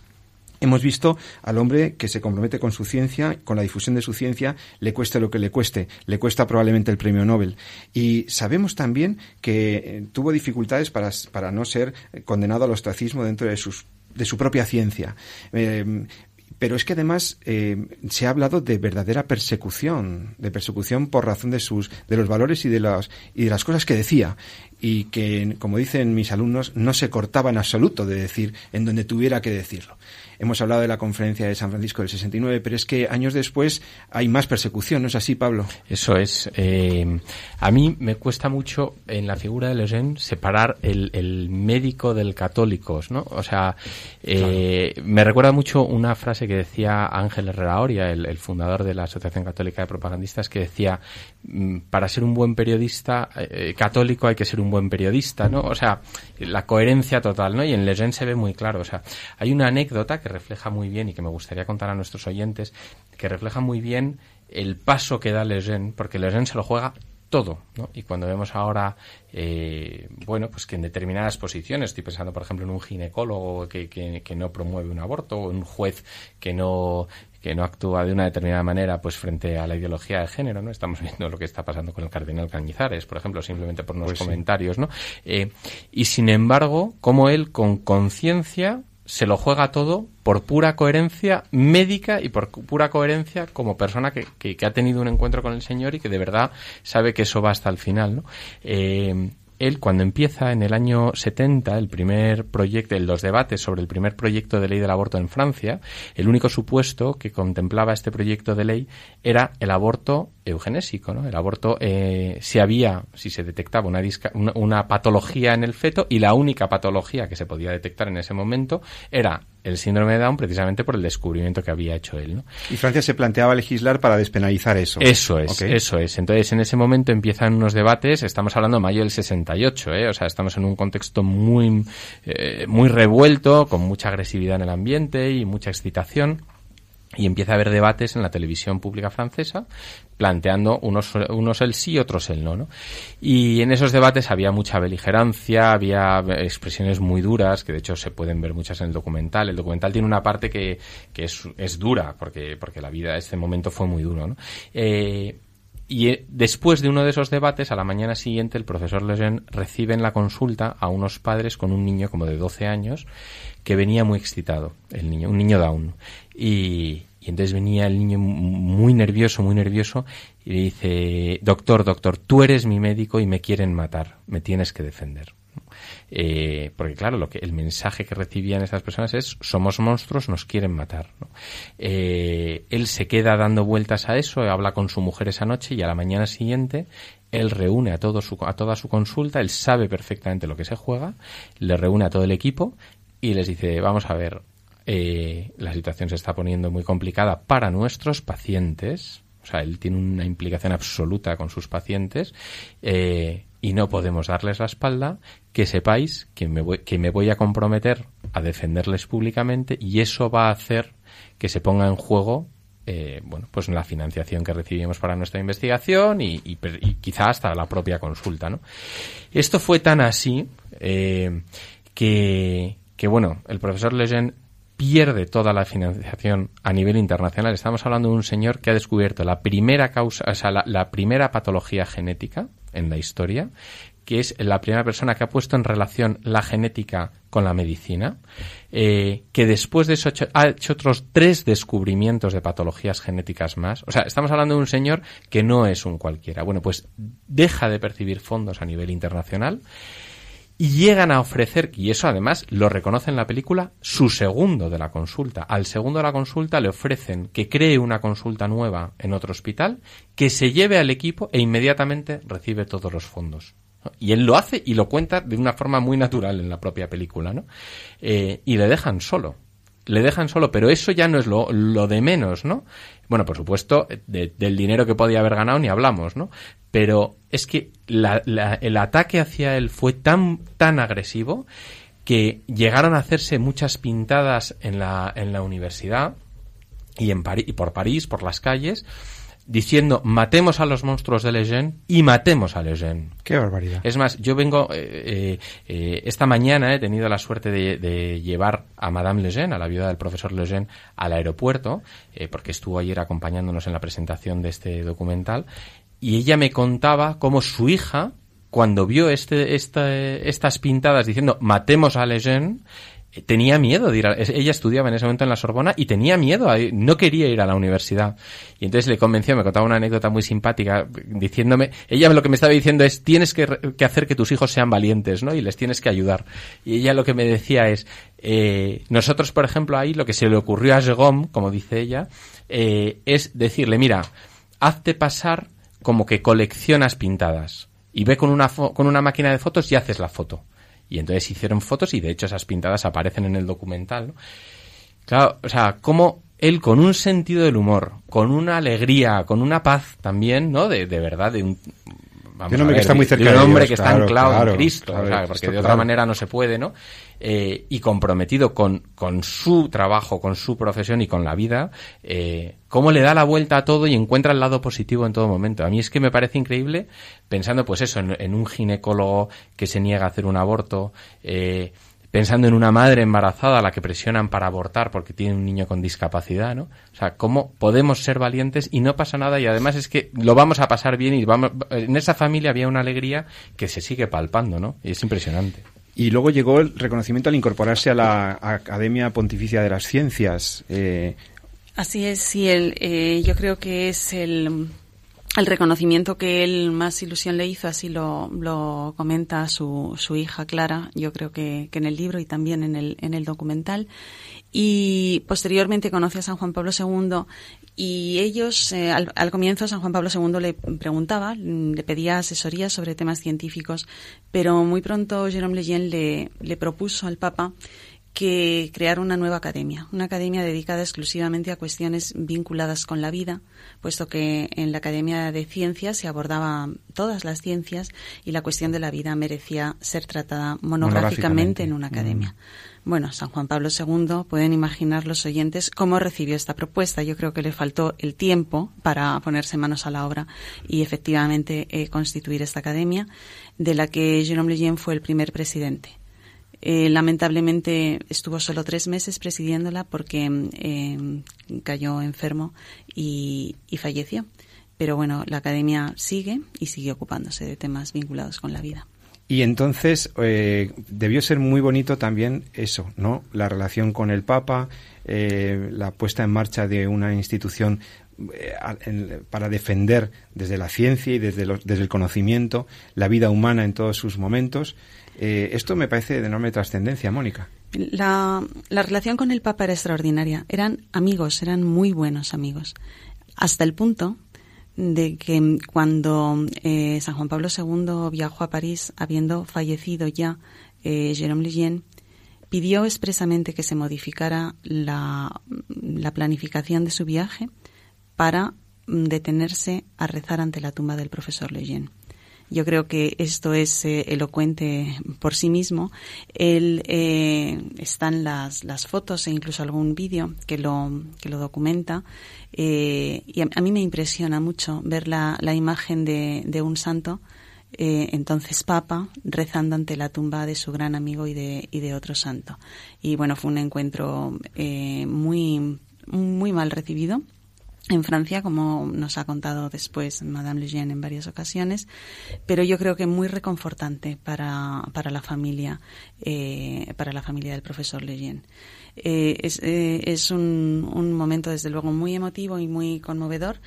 Hemos visto al hombre que se compromete con su ciencia, con la difusión de su ciencia, le cueste lo que le cueste, le cuesta probablemente el premio Nobel. Y sabemos también que eh, tuvo dificultades para, para no ser eh, condenado al ostracismo dentro de, sus, de su propia ciencia. Eh, pero es que además eh, se ha hablado de verdadera persecución, de persecución por razón de sus, de los valores y de las y de las cosas que decía y que, como dicen mis alumnos, no se cortaba en absoluto de decir en donde tuviera que decirlo. Hemos hablado de la conferencia de San Francisco del 69, pero es que años después hay más persecución, ¿no es así, Pablo? Eso es. Eh, a mí me cuesta mucho en la figura de Lejeune separar el, el médico del católico, ¿no? O sea, eh, me recuerda mucho una frase que decía Ángel Herrera Oria, el, el fundador de la Asociación Católica de Propagandistas, que decía, mm, para ser un buen periodista eh, católico hay que ser un buen periodista, ¿no? O sea, la coherencia total, ¿no? Y en Lejeune se ve muy claro. O sea, hay una anécdota que refleja muy bien y que me gustaría contar a nuestros oyentes, que refleja muy bien el paso que da Lejeune, porque Lejeune se lo juega todo, ¿no? Y cuando vemos ahora, eh, bueno, pues que en determinadas posiciones, estoy pensando, por ejemplo, en un ginecólogo que, que, que no promueve un aborto, o un juez que no que no actúa de una determinada manera pues frente a la ideología de género, ¿no? Estamos viendo lo que está pasando con el cardenal Cañizares, por ejemplo, simplemente por unos Pues sí. comentarios, ¿no? Eh, y sin embargo, como él con conciencia se lo juega todo por pura coherencia médica y por pura coherencia como persona que, que- que ha tenido un encuentro con el Señor y que de verdad sabe que eso va hasta el final, ¿no? Eh, él cuando empieza en el año 70 el primer proyecto, los debates sobre el primer proyecto de ley del aborto en Francia, el único supuesto que contemplaba este proyecto de ley era el aborto eugenésico, ¿no? El aborto eh, si había, si se detectaba una, disca- una, una patología en el feto y la única patología que se podía detectar en ese momento era el síndrome de Down precisamente por el descubrimiento que había hecho él, ¿no? Y Francia se planteaba legislar para despenalizar eso. Eso es, eso es. Entonces, en ese momento empiezan unos debates, estamos hablando de mayo del 68, ¿eh? o sea, estamos en un contexto muy, eh, muy revuelto, con mucha agresividad en el ambiente y mucha excitación. Y empieza a haber debates en la televisión pública francesa planteando unos, unos el sí, otros el no, ¿no? Y en esos debates había mucha beligerancia, había expresiones muy duras, que de hecho se pueden ver muchas en el documental. El documental tiene una parte que, que es, es dura, porque, porque la vida, este momento fue muy duro, ¿no? Eh, y eh, después de uno de esos debates, a la mañana siguiente, el profesor Lejeune recibe en la consulta a unos padres con un niño como de 12 años que venía muy excitado, el niño, un niño Down. Y, Y entonces venía el niño muy nervioso, muy nervioso, y le dice, doctor, doctor, tú eres mi médico y me quieren matar, me tienes que defender. Eh, porque claro, lo que el mensaje que recibían estas personas es somos monstruos, nos quieren matar. Eh, él se queda dando vueltas a eso, habla con su mujer esa noche y a la mañana siguiente él reúne a, todo su, a toda su consulta, él sabe perfectamente lo que se juega, le reúne a todo el equipo y les dice, vamos a ver, eh, la situación se está poniendo muy complicada para nuestros pacientes, o sea, él tiene una implicación absoluta con sus pacientes eh, y no podemos darles la espalda. Que sepáis que me, voy, que me voy a comprometer a defenderles públicamente y eso va a hacer que se ponga en juego eh, bueno, pues la financiación que recibimos para nuestra investigación y, y, quizá hasta la propia consulta, ¿no? Esto fue tan así que, que, bueno, el profesor Lejeune pierde toda la financiación a nivel internacional. Estamos hablando de un señor que ha descubierto la primera causa, o sea, la, primera patología genética en la historia, que es la primera persona que ha puesto en relación la genética con la medicina, eh, que después de eso ha ha hecho, otros tres descubrimientos de patologías genéticas más. O sea, estamos hablando de un señor que no es un cualquiera. Bueno, pues deja de percibir fondos a nivel internacional y llegan a ofrecer, y eso además lo reconoce en la película, su segundo de la consulta. Al segundo de la consulta le ofrecen que cree una consulta nueva en otro hospital, que se lleve al equipo e inmediatamente recibe todos los fondos. Y él lo hace y lo cuenta de una forma muy natural en la propia película, ¿no? Eh, y le dejan solo. Le dejan solo, pero eso ya no es lo, lo de menos, ¿no? Bueno, por supuesto, de, del dinero que podía haber ganado ni hablamos, ¿no? Pero es que la, la, el ataque hacia él fue tan, tan agresivo que llegaron a hacerse muchas pintadas en la, en la universidad y, en París, y por París, por las calles, diciendo matemos a los monstruos de Lejeune y matemos a Lejeune. Qué barbaridad. Es más, yo vengo, eh, eh, esta mañana he tenido la suerte de, de, llevar a Madame Lejeune, a la viuda del profesor Lejeune, al aeropuerto, eh, porque estuvo ayer acompañándonos en la presentación de este documental, y ella me contaba cómo su hija, cuando vio este, este, estas pintadas diciendo matemos a Lejeune, tenía miedo de ir a, ella estudiaba en ese momento en la Sorbona y tenía miedo a, no quería ir a la universidad. Y entonces le convenció me contaba una anécdota muy simpática diciéndome ella lo que me estaba diciendo es tienes que, que hacer que tus hijos sean valientes no y les tienes que ayudar y ella lo que me decía es eh, nosotros por ejemplo ahí lo que se le ocurrió a Jérôme como dice ella eh, es decirle mira hazte pasar como que coleccionas pintadas y ve con una con una máquina de fotos y haces la foto y entonces hicieron fotos y de hecho esas pintadas aparecen en el documental. ¿no? Claro, o sea, como él con un sentido del humor, con una alegría, con una paz también, ¿no? De, de verdad, de un... Vamos un hombre ver, que está muy cerca de, un hombre Dios, que claro, está anclado claro, en Cristo, claro, o sea, porque de otra manera no se puede, ¿no? Eh, y comprometido con, con su trabajo, con su profesión y con la vida, eh, cómo le da la vuelta a todo y encuentra el lado positivo en todo momento. A mí es que me parece increíble pensando, pues eso, en, un ginecólogo que se niega a hacer un aborto, eh, pensando en una madre embarazada a la que presionan para abortar porque tiene un niño con discapacidad, ¿no? O sea, cómo podemos ser valientes y no pasa nada y además es que lo vamos a pasar bien y vamos en esa familia había una alegría que se sigue palpando, ¿no? Y es impresionante. Y luego llegó el reconocimiento al incorporarse a la Academia Pontificia de las Ciencias. Eh, Así es, sí, el, eh, yo creo que es el, el reconocimiento que él más ilusión le hizo, así lo, lo comenta su, su hija Clara, yo creo que, que en el libro y también en el, en el documental. Y posteriormente conoce a San Juan Pablo II y ellos, eh, al, al, comienzo, San Juan Pablo II le preguntaba, le pedía asesoría sobre temas científicos, pero muy pronto Jérôme Lejeune le, le propuso al Papa que crear una nueva academia, una academia dedicada exclusivamente a cuestiones vinculadas con la vida, puesto que en la Academia de Ciencias se abordaba todas las ciencias y la cuestión de la vida merecía ser tratada monográficamente, en una academia. Mm. Bueno, San Juan Pablo II, pueden imaginar los oyentes cómo recibió esta propuesta. Yo creo que le faltó el tiempo para ponerse manos a la obra y efectivamente eh, constituir esta academia, de la que Jérôme Lejeune fue el primer presidente. Eh, lamentablemente estuvo solo tres meses presidiéndola porque eh, cayó enfermo y, falleció. Pero bueno, la academia sigue y sigue ocupándose de temas vinculados con la vida. Y entonces eh, debió ser muy bonito también eso, ¿no? La relación con el Papa, la puesta en marcha de una institución en- para defender desde la ciencia y desde, desde el conocimiento la vida humana en todos sus momentos. Eh, esto me parece de enorme trascendencia, Mónica. La, la relación con el Papa era extraordinaria. Eran amigos, eran muy buenos amigos. Hasta el punto de que cuando eh, San Juan Pablo II viajó a París, habiendo fallecido ya eh, Jérôme Lejeune, pidió expresamente que se modificara la, la planificación de su viaje para mm, detenerse a rezar ante la tumba del profesor Lejeune. Yo creo que esto es eh, elocuente por sí mismo. Él, eh, están las, las fotos e incluso algún vídeo que lo, que lo documenta. Eh, y a, a mí me impresiona mucho ver la, la imagen de, de un santo, eh, entonces Papa, rezando ante la tumba de su gran amigo y de, y de otro santo. Y bueno, fue un encuentro eh, muy, muy mal recibido en Francia, como nos ha contado después Madame Lejeune en varias ocasiones, pero yo creo que muy reconfortante para, para la familia, eh, para la familia del profesor Lejeune. Eh, es eh, es un, un momento, desde luego, muy emotivo y muy conmovedor.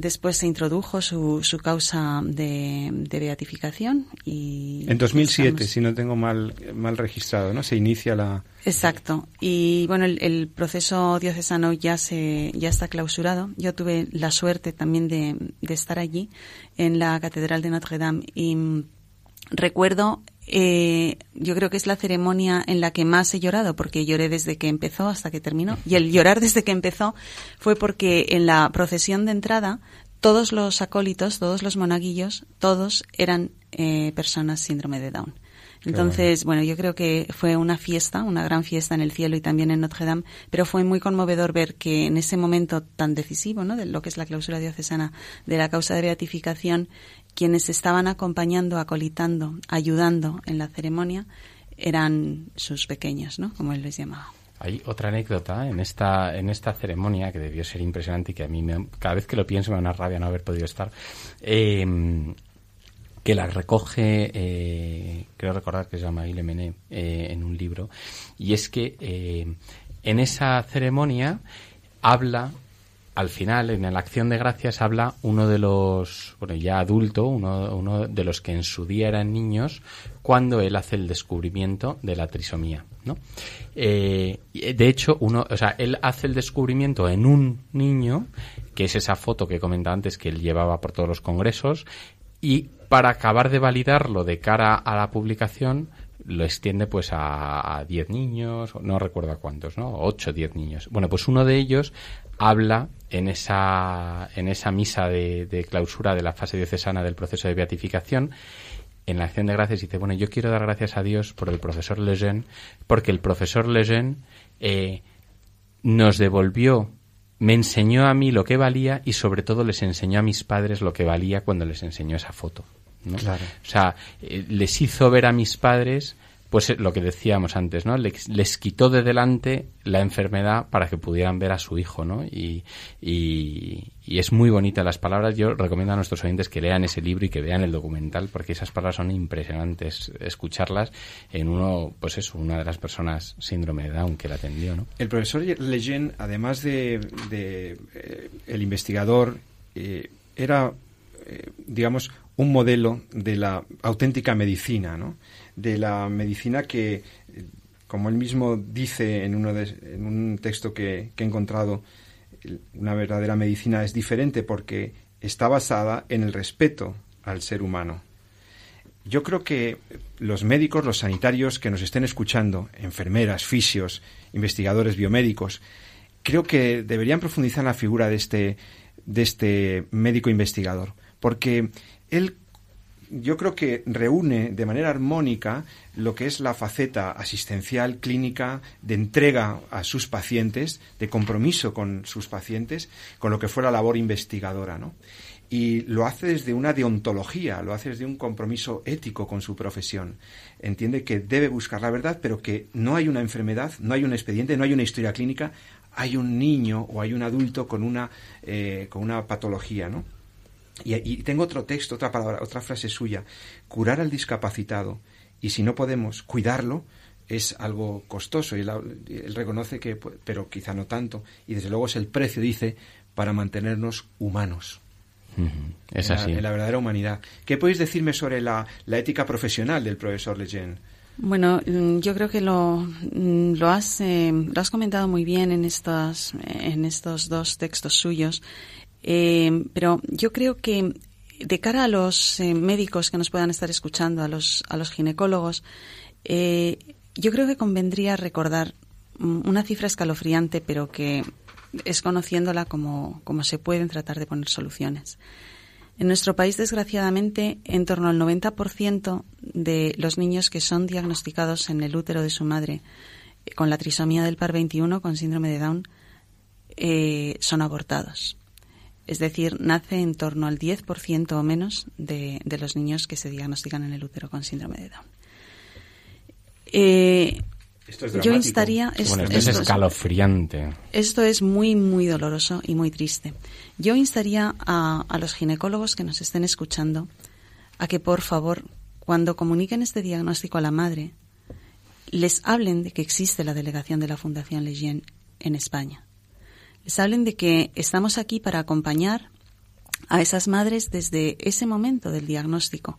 Después se introdujo su, su causa de, de beatificación y En 2007, estamos- si no tengo mal, mal registrado, ¿no? Se inicia la... Exacto. Y bueno, el, el proceso diocesano ya se ya está clausurado. Yo tuve la suerte también de, de estar allí en la Catedral de Notre Dame y recuerdo, eh, yo creo que es la ceremonia en la que más he llorado porque lloré desde que empezó hasta que terminó. Y el llorar desde que empezó fue porque en la procesión de entrada todos los acólitos, todos los monaguillos, todos eran eh, personas síndrome de Down. Entonces, bueno. yo creo que fue una fiesta, una gran fiesta en el cielo y también en Notre Dame, pero fue muy conmovedor ver que en ese momento tan decisivo, ¿no? De lo que es la clausura diocesana de la causa de beatificación, quienes estaban acompañando, acolitando, ayudando en la ceremonia eran sus pequeños, ¿no? Como él les llamaba. Hay otra anécdota en esta, en esta ceremonia que debió ser impresionante y que a mí me- cada vez que lo pienso me da una rabia no haber podido estar. eh, que la recoge, eh, creo recordar que se llama Ile Mené, eh, en un libro, y es que eh, en esa ceremonia habla, al final, en la acción de gracias, habla uno de los, bueno, ya adulto, uno, uno de los que en su día eran niños, cuando él hace el descubrimiento de la trisomía, ¿no? Eh, de hecho, uno, o sea, él hace el descubrimiento en un niño, que es esa foto que comentaba antes que él llevaba por todos los congresos, y para acabar de validarlo de cara a la publicación, lo extiende pues a, a 10 niños, no recuerdo a cuántos, ¿no? 8 o 10 niños. Bueno, pues uno de ellos habla en esa, en esa misa de, de clausura de la fase diocesana del proceso de beatificación, en la acción de gracias dice, bueno, yo quiero dar gracias a Dios por el profesor Lejeune, porque el profesor Lejeune eh, nos devolvió, me enseñó a mí lo que valía y sobre todo les enseñó a mis padres lo que valía cuando les enseñó esa foto. ¿no? Claro. O sea, eh, les hizo ver a mis padres, pues eh, lo que decíamos antes, ¿no? Les, quitó de delante la enfermedad para que pudieran ver a su hijo, ¿no? Y, y, es muy bonita las palabras. Yo recomiendo a nuestros oyentes que lean ese libro y que vean el documental, porque esas palabras son impresionantes escucharlas en uno, pues eso, una de las personas síndrome de Down que la atendió, ¿no? El profesor Lejeune, además de, de, eh, el investigador, eh, era, digamos, un modelo de la auténtica medicina, ¿no? De la medicina que, eh, como él mismo dice en, uno de- en un texto que, que he encontrado, una verdadera medicina es diferente porque está basada en el respeto al ser humano. Yo creo que los médicos, los sanitarios que nos estén escuchando, enfermeras, fisios, investigadores biomédicos, creo que deberían profundizar en la figura de este, de este médico investigador, porque él yo creo que reúne de manera armónica lo que es la faceta asistencial, clínica, de entrega a sus pacientes, de compromiso con sus pacientes, con lo que fue la labor investigadora, ¿no? Y lo hace desde una deontología, lo hace desde un compromiso ético con su profesión. Entiende que debe buscar la verdad, pero que no hay una enfermedad, no hay un expediente, no hay una historia clínica, hay un niño o hay un adulto con una, eh, con una patología, ¿no? Y, y tengo otro texto, otra palabra, otra frase suya, curar al discapacitado y si no podemos cuidarlo es algo costoso y él, él reconoce que, pues, pero quizá no tanto y desde luego es el precio, dice, para mantenernos humanos. Es en la- así. en la verdadera humanidad. ¿Qué podéis decirme sobre la, la ética profesional del profesor Lejeune? Bueno, mm, yo creo que lo, mm, lo, has, eh, lo has comentado muy bien en estos, en estos dos textos suyos, Eh, pero yo creo que de cara a los eh, médicos que nos puedan estar escuchando, a los, a los ginecólogos, eh, yo creo que convendría recordar mm, una cifra escalofriante, pero que es conociéndola como, como se pueden tratar de poner soluciones. En nuestro país, desgraciadamente, en torno al 90% de los niños que son diagnosticados en el útero de su madre eh, con la trisomía del par 21, con síndrome de Down, son abortados. Es decir, nace en torno al 10% o menos de, de los niños que se diagnostican en el útero con síndrome de Down. Eh, Esto es yo dramático. instaría... es- Bueno, esto es esto es- escalofriante. esto es muy, muy doloroso y muy triste. Yo instaría a, a los ginecólogos que nos estén escuchando a que, por favor, cuando comuniquen este diagnóstico a la madre, les hablen de que existe la delegación de la Fundación Legion en España. Les hablen de que estamos aquí para acompañar a esas madres desde ese momento del diagnóstico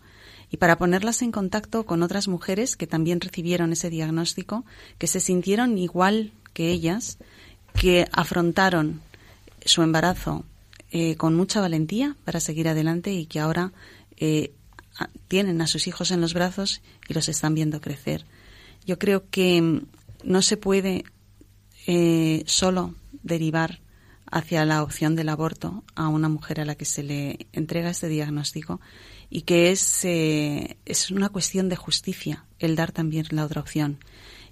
y para ponerlas en contacto con otras mujeres que también recibieron ese diagnóstico, que se sintieron igual que ellas, que afrontaron su embarazo eh, con mucha valentía para seguir adelante y que ahora eh, tienen a sus hijos en los brazos y los están viendo crecer. Yo creo que mm, no se puede eh, solo derivar hacia la opción del aborto a una mujer a la que se le entrega este diagnóstico y que es, eh, es una cuestión de justicia el dar también la otra opción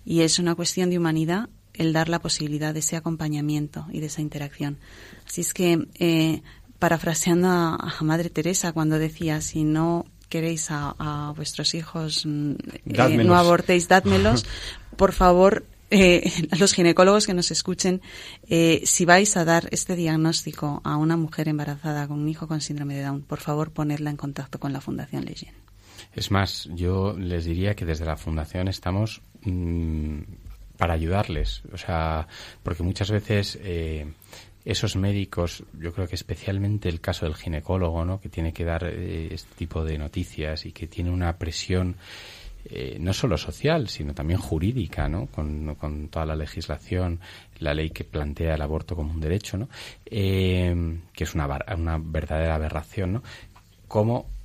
y es una cuestión de humanidad el dar la posibilidad de ese acompañamiento y de esa interacción. Así es que, eh, parafraseando a, a Madre Teresa cuando decía, si no queréis a, a vuestros hijos, mm, eh, no abortéis, dádmelos, por favor, eh, los ginecólogos que nos escuchen, eh, si vais a dar este diagnóstico a una mujer embarazada con un hijo con síndrome de Down, por favor ponedla en contacto con la Fundación Leyen. Es más, yo les diría que desde la Fundación estamos mm, para ayudarles. O sea, porque muchas veces eh, esos médicos, yo creo que especialmente el caso del ginecólogo, ¿no? que tiene que dar eh, este tipo de noticias y que tiene una presión eh, no solo social, sino también jurídica, ¿no? Con, con toda la legislación, la ley que plantea el aborto como un derecho, ¿no? Eh, que es una, una verdadera aberración, ¿no? Cómo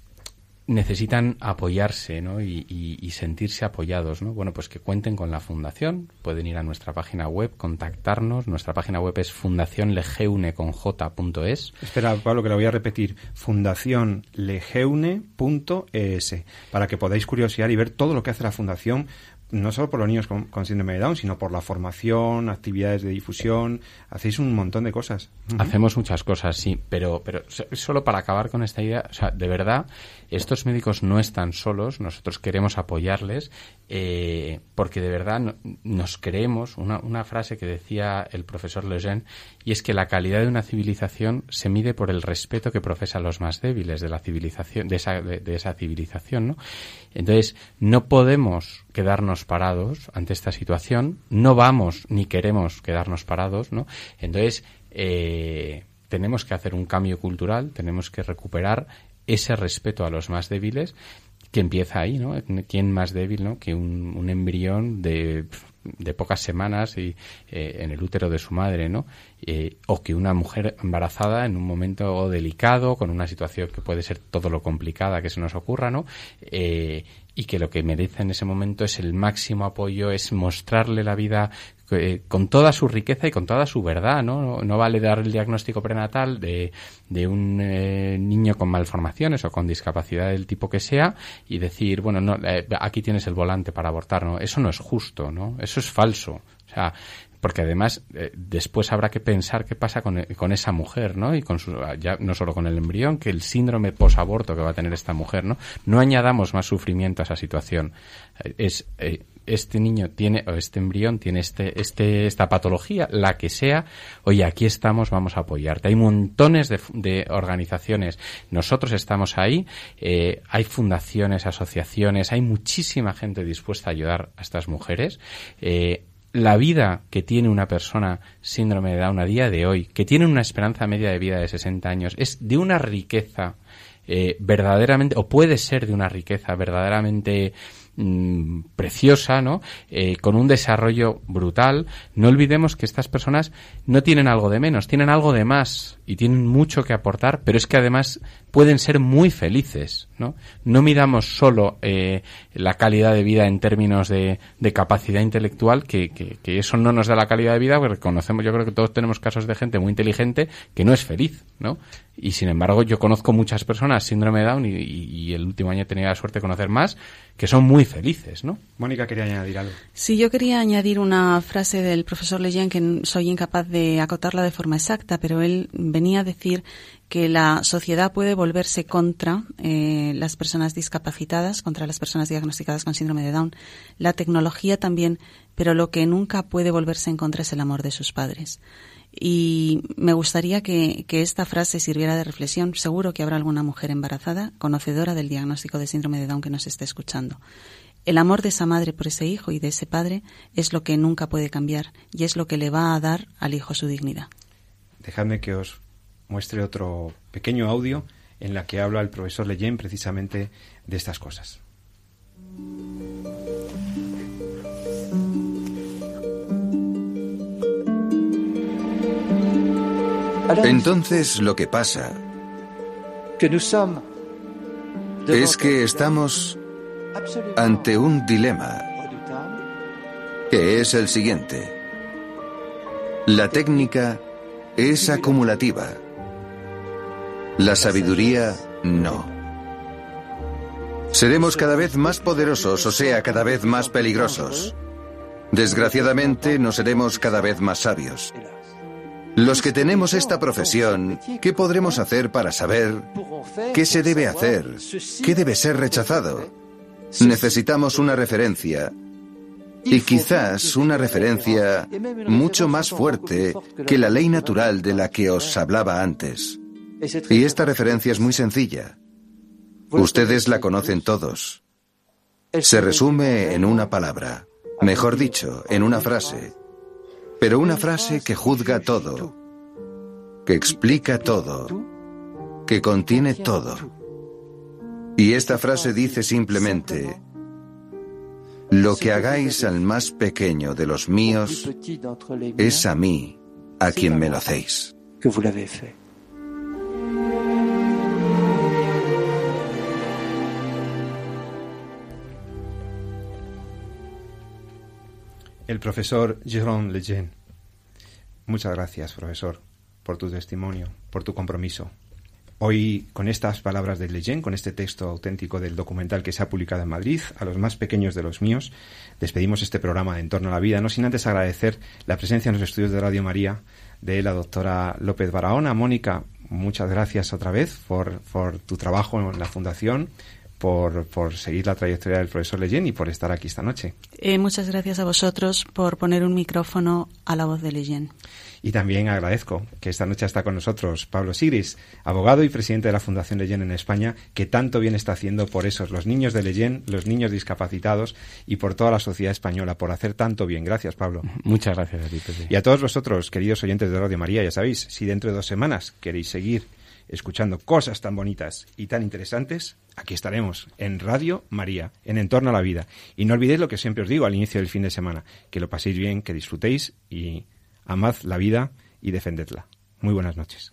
necesitan apoyarse ¿no? y, y- y sentirse apoyados. ¿no? Bueno, pues que cuenten con la fundación, pueden ir a nuestra página web, contactarnos. Nuestra página web es fundacionlegeuneconj.es. Espera, Pablo, que lo voy a repetir. Fundacionlegeune.es para que podáis curiosear y ver todo lo que hace la Fundación, no solo por los niños con, con síndrome de Down, sino por la formación, actividades de difusión. Hacéis un montón de cosas. Hacemos muchas cosas, sí, pero, pero so- solo para acabar con esta idea, o sea, de verdad, estos médicos no están solos, nosotros queremos apoyarles, eh, porque de verdad no- nos creemos una, una frase que decía el profesor Lejeune, y es que la calidad de una civilización se mide por el respeto que profesan los más débiles de la civilización, de esa, de esa civilización, ¿no? Entonces, no podemos quedarnos parados ante esta situación, no vamos ni queremos quedarnos parados, ¿no? Entonces, eh, tenemos que hacer un cambio cultural, tenemos que recuperar ese respeto a los más débiles que empieza ahí, ¿no? ¿Quién más débil, ¿no? Que un, un embrión de, de pocas semanas y eh, en el útero de su madre, ¿no? Eh, o que una mujer embarazada en un momento delicado, con una situación que puede ser todo lo complicada que se nos ocurra, ¿no? Y que lo que merece en ese momento es el máximo apoyo, es mostrarle la vida eh, con toda su riqueza y con toda su verdad, ¿no? No, vale dar el diagnóstico prenatal de, de un eh, niño con malformaciones o con discapacidad del tipo que sea y decir, bueno, no, eh, aquí tienes el volante para abortar, ¿no? Eso no es justo, ¿no? Eso es falso. O sea, porque además eh, después habrá que pensar qué pasa con, e- con esa mujer, ¿no? Y con su, ya no solo con el embrión, que el síndrome posaborto que va a tener esta mujer, ¿no? No añadamos más sufrimiento a esa situación. Eh, Es eh, este niño tiene, o este embrión tiene este, este, esta patología, la que sea, oye, aquí estamos, vamos a apoyarte. Hay montones de, de organizaciones, nosotros estamos ahí, eh, hay fundaciones, asociaciones, hay muchísima gente dispuesta a ayudar a estas mujeres. Eh, la vida que tiene una persona síndrome de Down a día de hoy, que tiene una esperanza media de vida de 60 años, es de una riqueza eh, verdaderamente, o puede ser de una riqueza verdaderamente mm, preciosa, ¿no? Eh, con un desarrollo brutal. No olvidemos que estas personas no tienen algo de menos, tienen algo de más y tienen mucho que aportar, pero es que además pueden ser muy felices, ¿no? No midamos solo eh, la calidad de vida en términos de, de capacidad intelectual, que, que, que eso no nos da la calidad de vida, porque conocemos, yo creo que todos tenemos casos de gente muy inteligente que no es feliz, ¿no? Y sin embargo, yo conozco muchas personas síndrome de Down y, y- y el último año he tenido la suerte de conocer más que son muy felices, ¿no? Mónica quería añadir algo. Sí, yo quería añadir una frase del profesor Lejean que soy incapaz de acotarla de forma exacta, pero él venía a decir que la sociedad puede volverse contra eh, las personas discapacitadas, contra las personas diagnosticadas con síndrome de Down, la tecnología también, pero lo que nunca puede volverse en contra es el amor de sus padres. Y me gustaría que, que esta frase sirviera de reflexión. Seguro que habrá alguna mujer embarazada, conocedora del diagnóstico de síndrome de Down que nos esté escuchando. El amor de esa madre por ese hijo y de ese padre es lo que nunca puede cambiar y es lo que le va a dar al hijo su dignidad. Dejadme que os muestre otro pequeño audio en la que habla el profesor Leyen precisamente de estas cosas. Entonces lo que pasa es que estamos ante un dilema que es el siguiente. La técnica es acumulativa. La sabiduría no. Seremos cada vez más poderosos, o sea, cada vez más peligrosos. Desgraciadamente, no seremos cada vez más sabios. Los que tenemos esta profesión, ¿qué podremos hacer para saber qué se debe hacer? ¿Qué debe ser rechazado? Necesitamos una referencia. Y quizás una referencia mucho más fuerte que la ley natural de la que os hablaba antes. Y esta referencia es muy sencilla. Ustedes la conocen todos. Se resume en una palabra. Mejor dicho, en una frase. Pero una frase que juzga todo, que explica todo, que contiene todo. Y esta frase dice simplemente, lo que hagáis al más pequeño de los míos es a mí a quien me lo hacéis. El profesor Jérôme Lejeune. Muchas gracias, profesor, por tu testimonio, por tu compromiso. Hoy, con estas palabras de Lejeune, con este texto auténtico del documental que se ha publicado en Madrid, a los más pequeños de los míos, despedimos este programa de Entorno a la Vida, no sin antes agradecer la presencia en los estudios de Radio María de la doctora López Barahona. Mónica, muchas gracias otra vez por, por tu trabajo en la Fundación, por, por seguir la trayectoria del profesor Lejeune y por estar aquí esta noche. Eh, muchas gracias a vosotros por poner un micrófono a la voz de Leyen. Y también agradezco que esta noche está con nosotros Pablo Sigris, abogado y presidente de la Fundación Leyen en España, que tanto bien está haciendo por esos, los niños de Leyen, los niños discapacitados y por toda la sociedad española, por hacer tanto bien. Gracias, Pablo. Muchas gracias a ti, Pepe. Y a todos vosotros, queridos oyentes de Radio María, ya sabéis, si dentro de dos semanas queréis seguir escuchando cosas tan bonitas y tan interesantes, aquí estaremos en Radio María, en Entorno a la Vida. Y no olvidéis lo que siempre os digo al inicio del fin de semana, que lo paséis bien, que disfrutéis y amad la vida y defendedla. Muy buenas noches.